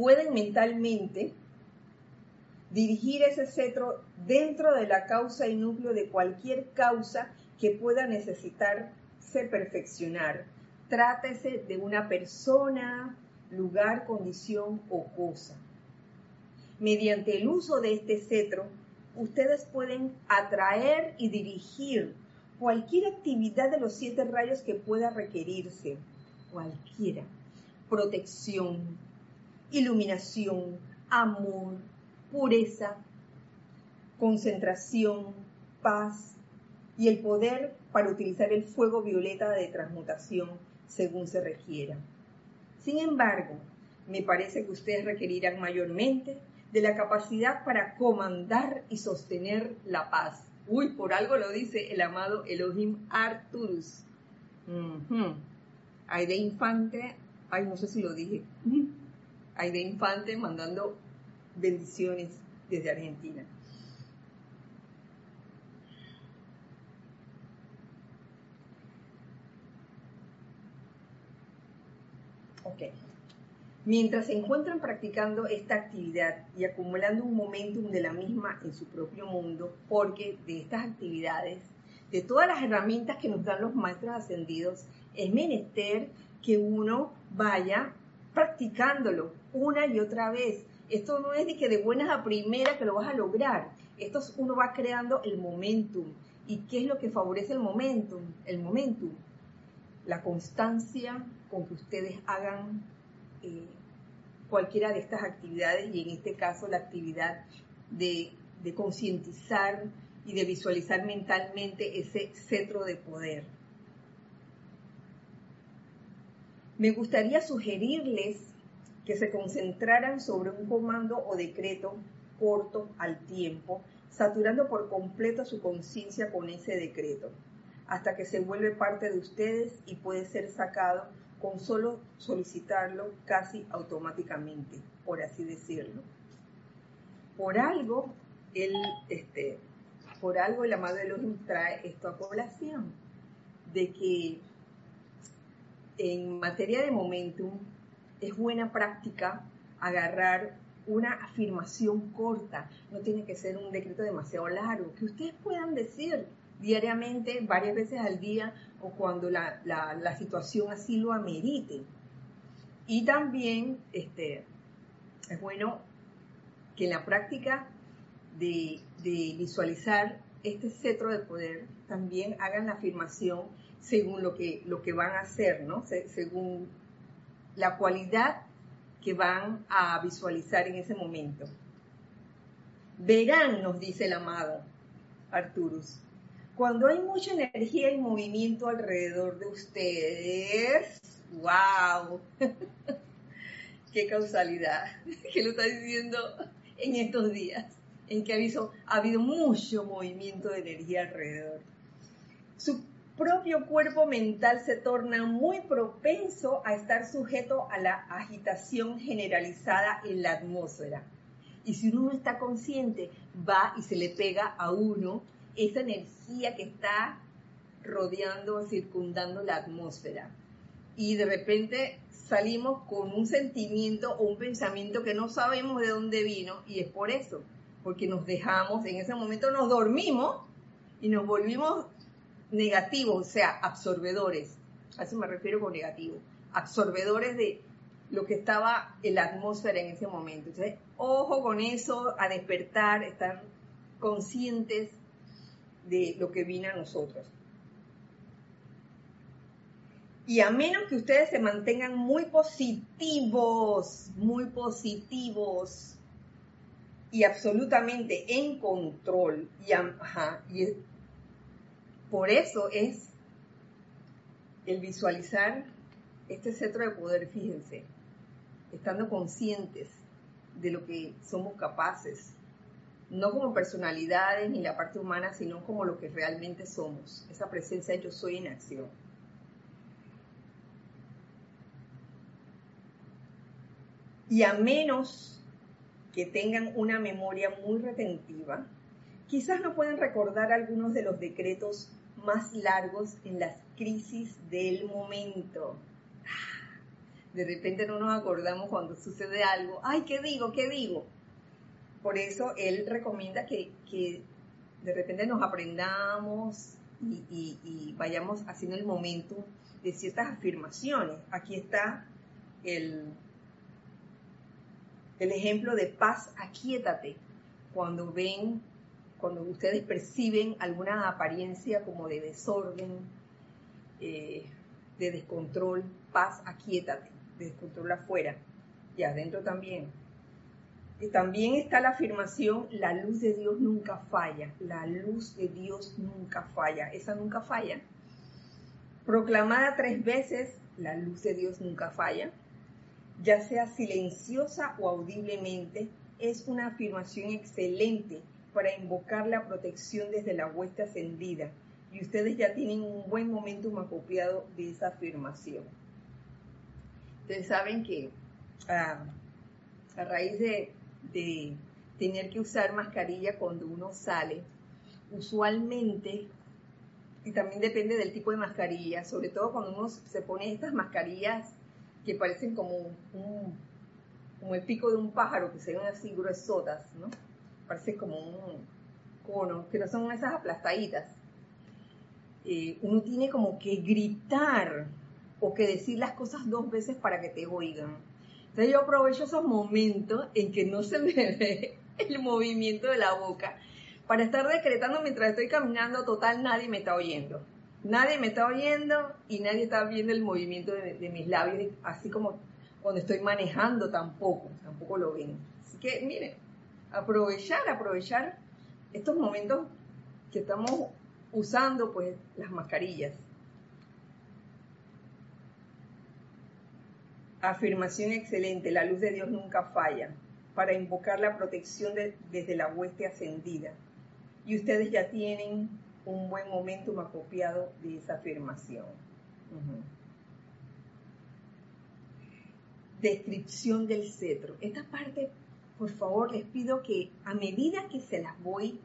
Pueden mentalmente dirigir ese cetro dentro de la causa y núcleo de cualquier causa que pueda necesitarse perfeccionar. Trátese de una persona, lugar, condición o cosa. Mediante el uso de este cetro, ustedes pueden atraer y dirigir cualquier actividad de los siete rayos que pueda requerirse, cualquiera. Protección, iluminación, amor, pureza, concentración, paz y el poder para utilizar el fuego violeta de transmutación según se requiera. Sin embargo, me parece que ustedes requerirán mayormente de la capacidad para comandar y sostener la paz. Uy, por algo lo dice el amado Elohim Arturus. Hay de Infante, ay, no sé si lo dije. De Infante mandando bendiciones desde Argentina. Ok. Mientras se encuentran practicando esta actividad y acumulando un momentum de la misma en su propio mundo, porque de estas actividades, de todas las herramientas que nos dan los maestros ascendidos, es menester que uno vaya practicándolo una y otra vez. Esto no es de que de buenas a primera que lo vas a lograr. Esto uno va creando el momentum. ¿Y qué es lo que favorece el momentum? El momentum. La constancia con que ustedes hagan eh, cualquiera de estas actividades y en este caso la actividad de concientizar y de visualizar mentalmente ese cetro de poder. Me gustaría sugerirles que se concentraran sobre un comando o decreto corto al tiempo, saturando por completo su conciencia con ese decreto, hasta que se vuelve parte de ustedes y puede ser sacado con solo solicitarlo casi automáticamente, por así decirlo. Por algo, el, este, por algo el amado Elohim trae esto a población, de que en materia de momentum es buena práctica agarrar una afirmación corta, no tiene que ser un decreto demasiado largo, que ustedes puedan decir diariamente, varias veces al día, o cuando la, situación así lo amerite. Y también este, es bueno que en la práctica de, visualizar este cetro de poder también hagan la afirmación según lo que, lo que van a hacer, ¿no? según la cualidad que van a visualizar en ese momento. Verán, nos dice el amado Arturus, cuando hay mucha energía y movimiento alrededor de ustedes, wow, *laughs* qué causalidad, *laughs* que lo está diciendo en estos días, en que ha habido, mucho movimiento de energía alrededor. Propio cuerpo mental se torna muy propenso a estar sujeto a la agitación generalizada en la atmósfera. Y si uno no está consciente, va y se le pega a uno esa energía que está rodeando, circundando la atmósfera. Y de repente salimos con un sentimiento o un pensamiento que no sabemos de dónde vino y es por eso, porque nos dejamos, en ese momento nos dormimos y nos volvimos negativos, o sea, absorbedores. A eso me refiero con negativo. Absorbedores de lo que estaba en la atmósfera en ese momento. Entonces, ojo con eso, a despertar, estar conscientes de lo que vino a nosotros. Y a menos que ustedes se mantengan muy positivos, muy positivos y absolutamente en control, y, y por eso es el visualizar este centro de poder, fíjense, estando conscientes de lo que somos capaces, no como personalidades ni la parte humana, sino como lo que realmente somos, esa presencia yo soy en acción. Y a menos que tengan una memoria muy retentiva, quizás no pueden recordar algunos de los decretos más largos en las crisis del momento. De repente no nos acordamos cuando sucede algo. Ay, ¿qué digo? ¿Qué digo? Por eso él recomienda que, de repente nos aprendamos y, vayamos haciendo el momento de ciertas afirmaciones. Aquí está el, el ejemplo de paz, aquíétate. Cuando ven, cuando ustedes perciben alguna apariencia como de desorden, eh, de descontrol, paz, aquíétate, de descontrol afuera y adentro también también está la afirmación, la luz de Dios nunca falla, la luz de Dios nunca falla, esa nunca falla. Proclamada tres veces, la luz de Dios nunca falla, ya sea silenciosa o audiblemente, es una afirmación excelente para invocar la protección desde la hueste ascendida. Y ustedes ya tienen un buen momentum acopiado de esa afirmación. Ustedes saben que a raíz de tener que usar mascarilla cuando uno sale, usualmente, y también depende del tipo de mascarilla, sobre todo cuando uno se pone estas mascarillas que parecen como el pico de un pájaro, que se ven así gruesotas, ¿no? Parece como un cono, que no son esas aplastaditas. Eh, uno tiene como que gritar o que decir las cosas dos veces para que te oigan entonces yo aprovecho esos momentos en que no se me ve el movimiento de la boca para estar decretando mientras estoy caminando, total, nadie me está oyendo. Nadie me está oyendo y nadie está viendo el movimiento de, mis labios, así como cuando estoy manejando tampoco, tampoco lo ven. Así que miren, aprovechar, aprovechar estos momentos que estamos usando pues las mascarillas. Afirmación excelente, la luz de Dios nunca falla, para invocar la protección desde la hueste ascendida. Y ustedes ya tienen un buen momentum acopiado de esa afirmación. Descripción del cetro. Esta parte, por favor, les pido que a medida que se las voy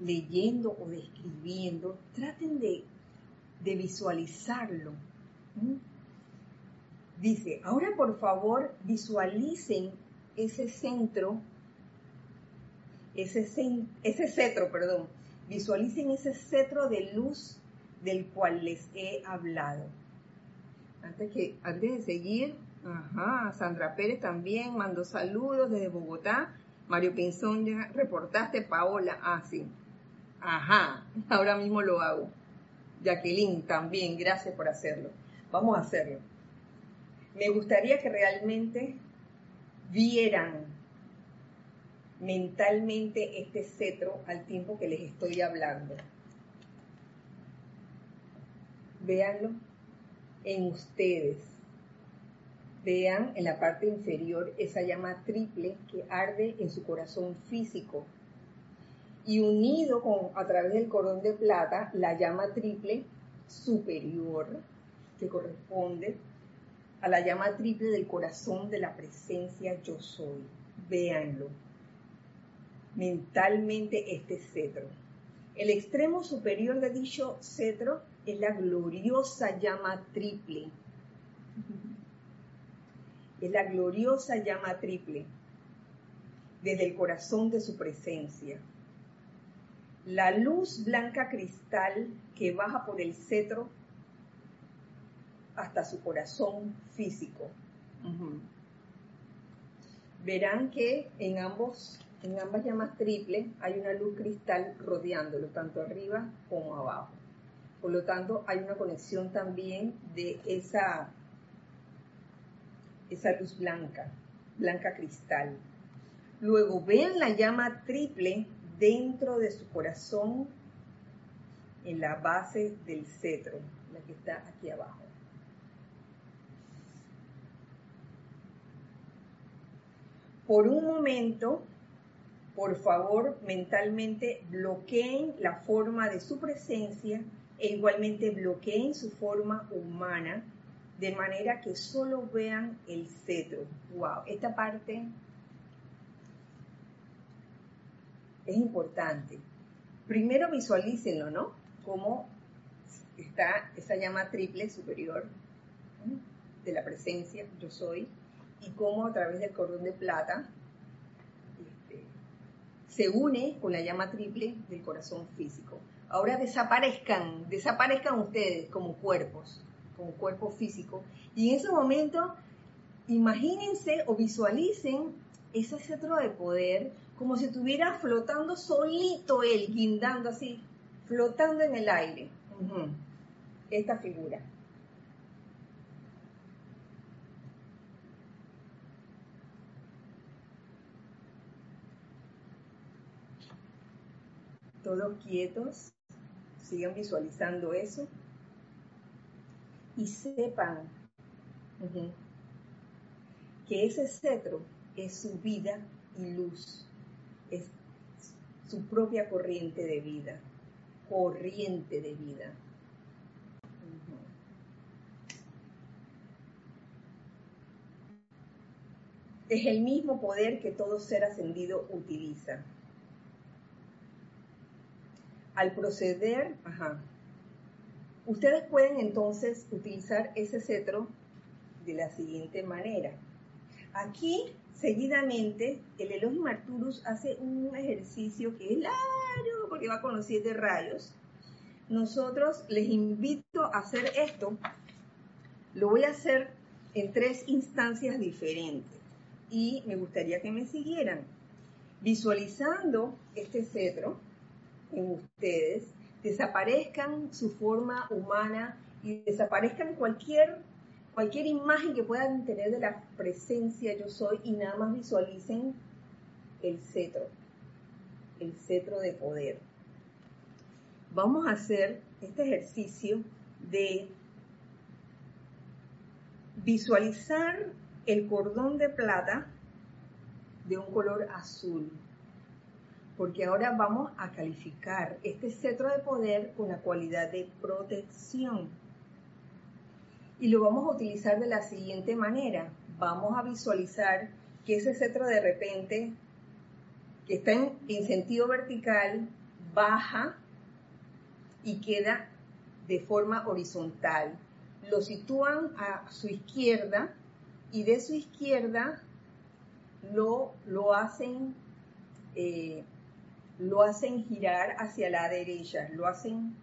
leyendo o describiendo, traten de, visualizarlo. Dice, ahora por favor visualicen ese centro, ese, cetro, perdón, visualicen ese cetro de luz del cual les he hablado. Que, antes de seguir, ajá, Sandra Pérez también mandó saludos desde Bogotá. Mario Pinzón ya reportaste, Paola, ah, sí. Ajá, *laughs* ahora mismo lo hago. Jacqueline también, gracias por hacerlo. Vamos a hacerlo. Me gustaría que realmente vieran mentalmente este cetro al tiempo que les estoy hablando. Véanlo en ustedes. Vean en la parte inferior esa llama triple que arde en su corazón físico. Y unido con, a través del cordón de plata, la llama triple superior, que corresponde a la llama triple del corazón de la presencia yo soy. Véanlo. Mentalmente este cetro. El extremo superior de dicho cetro es la gloriosa llama triple. Es la gloriosa llama triple desde el corazón de su presencia. La luz blanca cristal que baja por el cetro hasta su corazón físico. Verán que en ambos en ambas llamas triple hay una luz cristal rodeándolo, tanto arriba como abajo. Por lo tanto, hay una conexión también de esa, esa luz blanca, blanca cristal. Luego ven la llama triple dentro de su corazón, en la base del cetro, la que está aquí abajo. Por un momento, por favor, mentalmente bloqueen la forma de su presencia e igualmente bloqueen su forma humana de manera que solo vean el cetro. Wow, esta parte es importante. Primero visualícenlo, ¿no? Cómo está esa llama triple superior de la presencia, yo soy, y cómo a través del cordón de plata este, se une con la llama triple del corazón físico. Ahora desaparezcan, desaparezcan ustedes como cuerpos, como cuerpo físico. Y en ese momento, imagínense o visualicen ese cetro de poder como si estuviera flotando solito él, guindando así, flotando en el aire. Esta figura. Todos quietos sigan visualizando eso y sepan que ese cetro es su vida y luz, es su propia corriente de vida, corriente de vida. Es el mismo poder que todo ser ascendido utiliza al proceder, ajá, ustedes pueden entonces utilizar ese cetro de la siguiente manera. Aquí, seguidamente, el Elohim Arturus hace un ejercicio que es largo porque va con los siete rayos. Nosotros les invito a hacer esto. Lo voy a hacer en tres instancias diferentes y me gustaría que me siguieran visualizando este cetro en ustedes, desaparezcan su forma humana y desaparezcan cualquier, cualquier imagen que puedan tener de la presencia yo soy y nada más visualicen el cetro, el cetro de poder. Vamos a hacer este ejercicio de visualizar el cordón de plata de un color azul porque ahora vamos a calificar este cetro de poder con la cualidad de protección. Y lo vamos a utilizar de la siguiente manera. Vamos a visualizar que ese cetro de repente, que está en, sentido vertical, baja y queda de forma horizontal. Lo sitúan a su izquierda y de su izquierda lo, lo hacen eh, lo hacen girar hacia la derecha, lo hacen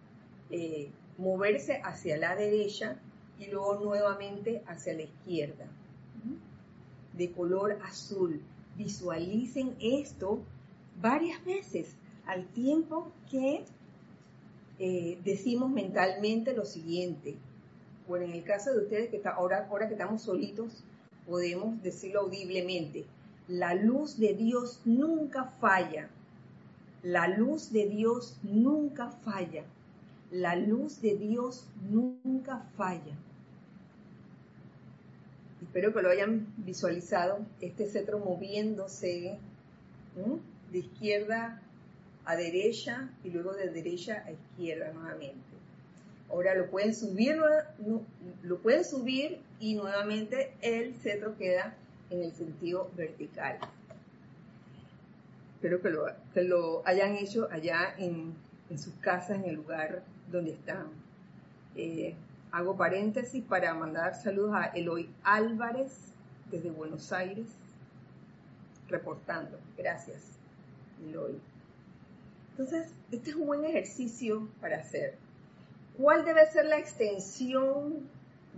eh, moverse hacia la derecha y luego nuevamente hacia la izquierda, de color azul. Visualicen esto varias veces al tiempo que eh, decimos mentalmente lo siguiente. bueno, en el caso de ustedes que está, ahora, ahora que estamos solitos, podemos decirlo audiblemente. La luz de Dios nunca falla. La luz de Dios nunca falla. La luz de Dios nunca falla. Espero que lo hayan visualizado, este cetro moviéndose de izquierda a derecha y luego de derecha a izquierda nuevamente. Ahora lo pueden subir, lo pueden subir y nuevamente el cetro queda en el sentido vertical. Espero que lo, hayan hecho allá en, sus casas, en el lugar donde están. Eh, hago paréntesis para mandar saludos a Eloy Álvarez desde Buenos Aires, reportando. Gracias, Eloy. Entonces, este es un buen ejercicio para hacer. ¿Cuál debe ser la extensión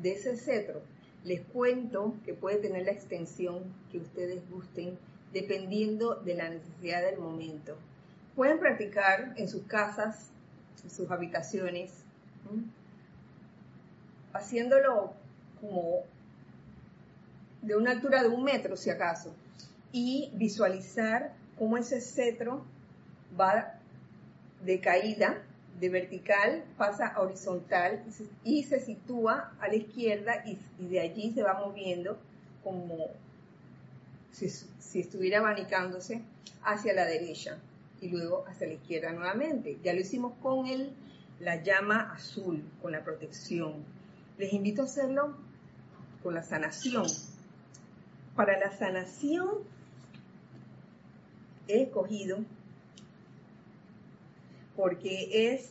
de ese cetro? Les cuento que puede tener la extensión que ustedes gusten dependiendo de la necesidad del momento. Pueden practicar en sus casas, en sus habitaciones, haciéndolo como de una altura de un metro, si acaso, y visualizar cómo ese cetro va de caída, de vertical, pasa a horizontal y se, sitúa a la izquierda y, de allí se va moviendo como si, estuviera abanicándose hacia la derecha y luego hacia la izquierda nuevamente. Ya lo hicimos con el, la llama azul, con la protección. Les invito a hacerlo con la sanación. Para la sanación he escogido porque es,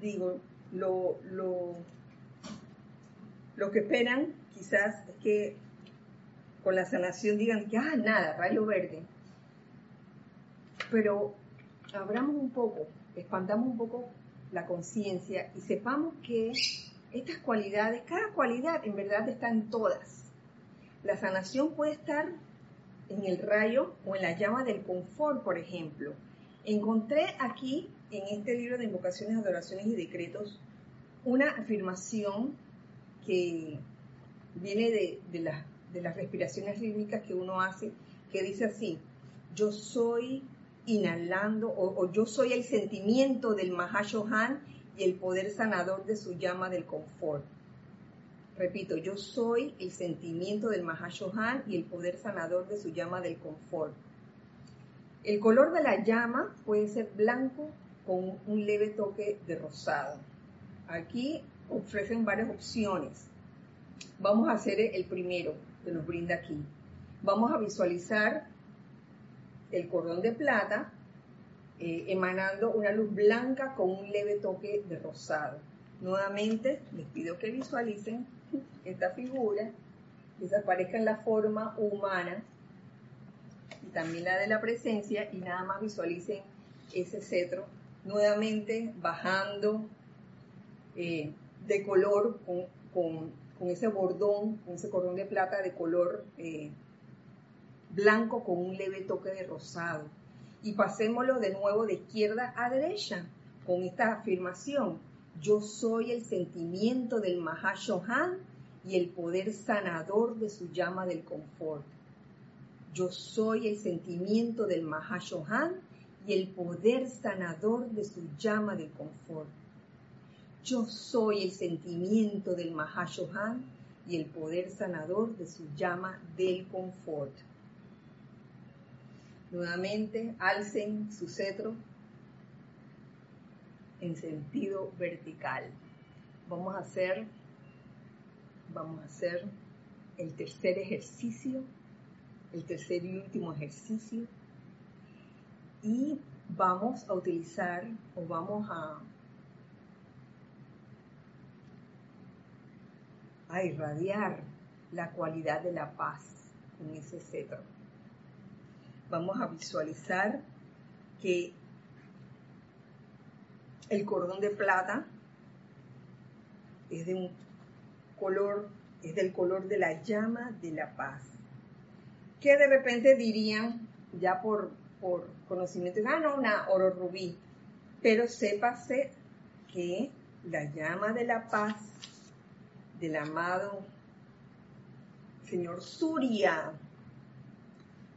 digo, lo, lo, lo que esperan quizás es que con la sanación digan que, ah, nada, rayo verde. Pero abramos un poco, expandamos un poco la conciencia y sepamos que estas cualidades, cada cualidad en verdad está en todas. La sanación puede estar en el rayo o en la llama del confort, por ejemplo. Encontré aquí, en este libro de invocaciones, adoraciones y decretos, una afirmación que viene de, de las respiraciones rítmicas que uno hace, que dice así, yo soy inhalando, o, yo soy el sentimiento del Mahashohan y el poder sanador de su llama del confort. Repito, yo soy el sentimiento del Mahashohan y el poder sanador de su llama del confort. El color de la llama puede ser blanco con un leve toque de rosado. Aquí ofrecen varias opciones. Vamos a hacer el primero que nos brinda aquí. Vamos a visualizar el cordón de plata eh, emanando una luz blanca con un leve toque de rosado. Nuevamente les pido que visualicen esta figura, desaparezca en la forma humana y también la de la presencia y nada más visualicen ese cetro nuevamente bajando eh, de color con, ese bordón, con ese cordón de plata de color eh, blanco con un leve toque de rosado. Y pasémoslo de nuevo de izquierda a derecha con esta afirmación. Yo soy el sentimiento del Mahashohan y el poder sanador de su llama del confort. Yo soy el sentimiento del Mahashohan y el poder sanador de su llama del confort. Yo soy el sentimiento del Mahashohan y el poder sanador de su llama del confort. Nuevamente, alcen su cetro en sentido vertical. Vamos a hacer, vamos a hacer el tercer ejercicio, el tercer y último ejercicio. Y vamos a utilizar o vamos a, a irradiar la cualidad de la paz con ese cetro vamos a visualizar que el cordón de plata es de un color, es del color de la llama de la paz. Que de repente dirían, ya por, por conocimiento, ah, no, una oro rubí. Pero sépase que la llama de la paz del amado señor Surya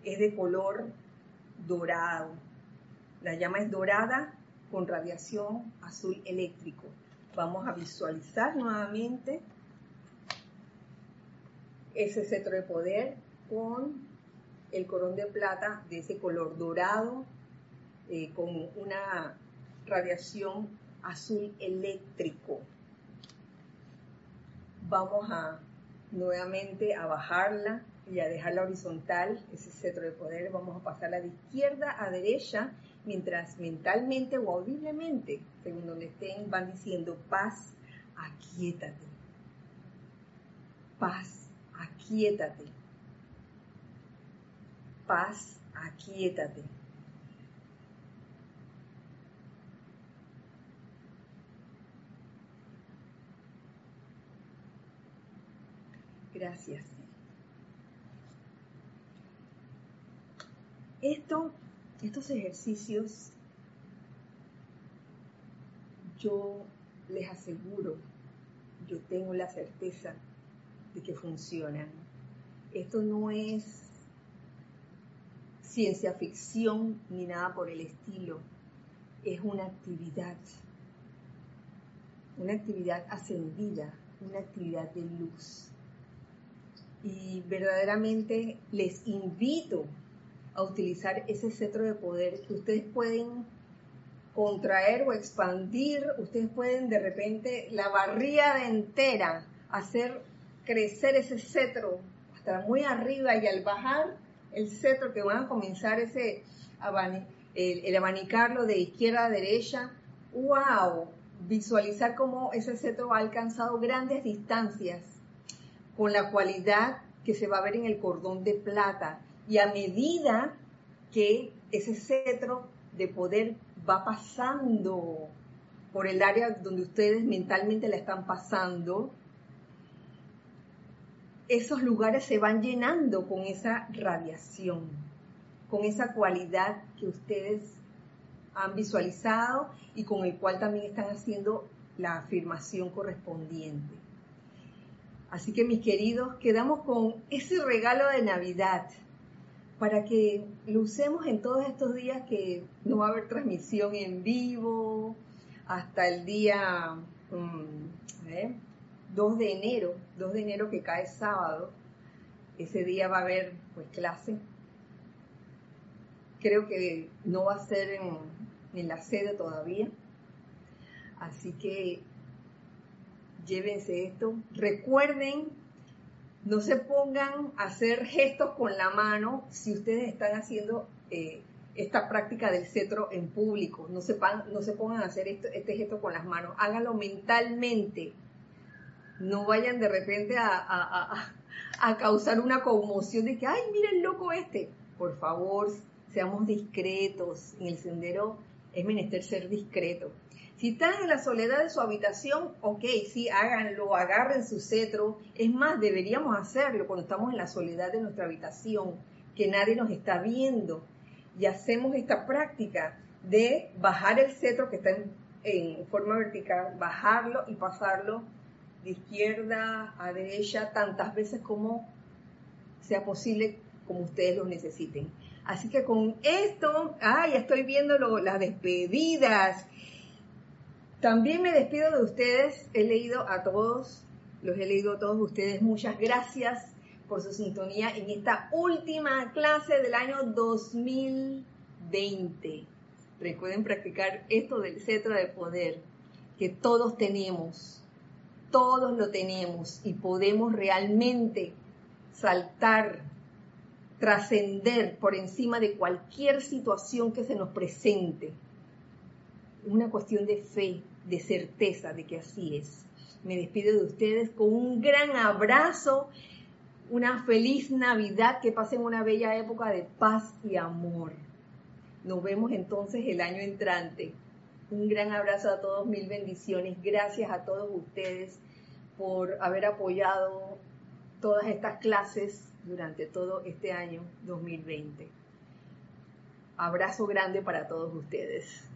es de color dorado. La llama es dorada con radiación azul eléctrico. Vamos a visualizar nuevamente ese cetro de poder con el corón de plata de ese color dorado eh, con una radiación azul eléctrico. Vamos a nuevamente a bajarla y a dejarla horizontal, ese cetro de poder. Vamos a pasarla de izquierda a derecha, mientras mentalmente o audiblemente, según donde estén, van diciendo paz, aquíétate. Paz, aquíétate. Paz, aquíétate. Gracias. Esto, estos ejercicios, yo les aseguro, yo tengo la certeza de que funcionan. Esto no es ciencia ficción ni nada por el estilo. Es una actividad, una actividad ascendida, una actividad de luz y verdaderamente les invito a utilizar ese cetro de poder que ustedes pueden contraer o expandir, ustedes pueden de repente la barriada entera hacer crecer ese cetro hasta muy arriba y al bajar el cetro que van a comenzar ese el, el abanicarlo de izquierda a derecha, wow, visualizar cómo ese cetro ha alcanzado grandes distancias con la cualidad que se va a ver en el cordón de plata. Y a medida que ese cetro de poder va pasando por el área donde ustedes mentalmente la están pasando, esos lugares se van llenando con esa radiación, con esa cualidad que ustedes han visualizado y con el cual también están haciendo la afirmación correspondiente. Así que mis queridos, quedamos con ese regalo de Navidad para que lo usemos en todos estos días que no va a haber transmisión en vivo hasta el día 2 mm, de enero, 2 de enero que cae sábado. Ese día va a haber pues clase. Creo que no va a ser en la sede todavía. Así que llévense esto. Recuerden, no se pongan a hacer gestos con la mano si ustedes están haciendo eh, esta práctica del cetro en público. No se, no se pongan a hacer este gesto con las manos. Háganlo mentalmente. No vayan de repente a, causar una conmoción de que, ay, miren loco este. Por favor, seamos discretos. En el sendero es menester ser discreto. Si están en la soledad de su habitación, ok, sí, háganlo, agarren su cetro. Es más, deberíamos hacerlo cuando estamos en la soledad de nuestra habitación, que nadie nos está viendo. Y hacemos esta práctica de bajar el cetro que está en, forma vertical, bajarlo y pasarlo de izquierda a derecha tantas veces como sea posible, como ustedes lo necesiten. Así que con esto, ah, ya estoy viendo las despedidas. También me despido de ustedes. He leído a todos, los he leído a todos ustedes. Muchas gracias por su sintonía en esta última clase del año 2020. Recuerden practicar esto del cetro de poder que todos tenemos. Todos lo tenemos y podemos realmente saltar, trascender por encima de cualquier situación que se nos presente. Una cuestión de fe, de certeza de que así es. Me despido de ustedes con un gran abrazo, una feliz Navidad, que pasen una bella época de paz y amor. Nos vemos entonces el año entrante. Un gran abrazo a todos, mil bendiciones. Gracias a todos ustedes por haber apoyado todas estas clases durante todo este año 2020. Abrazo grande para todos ustedes.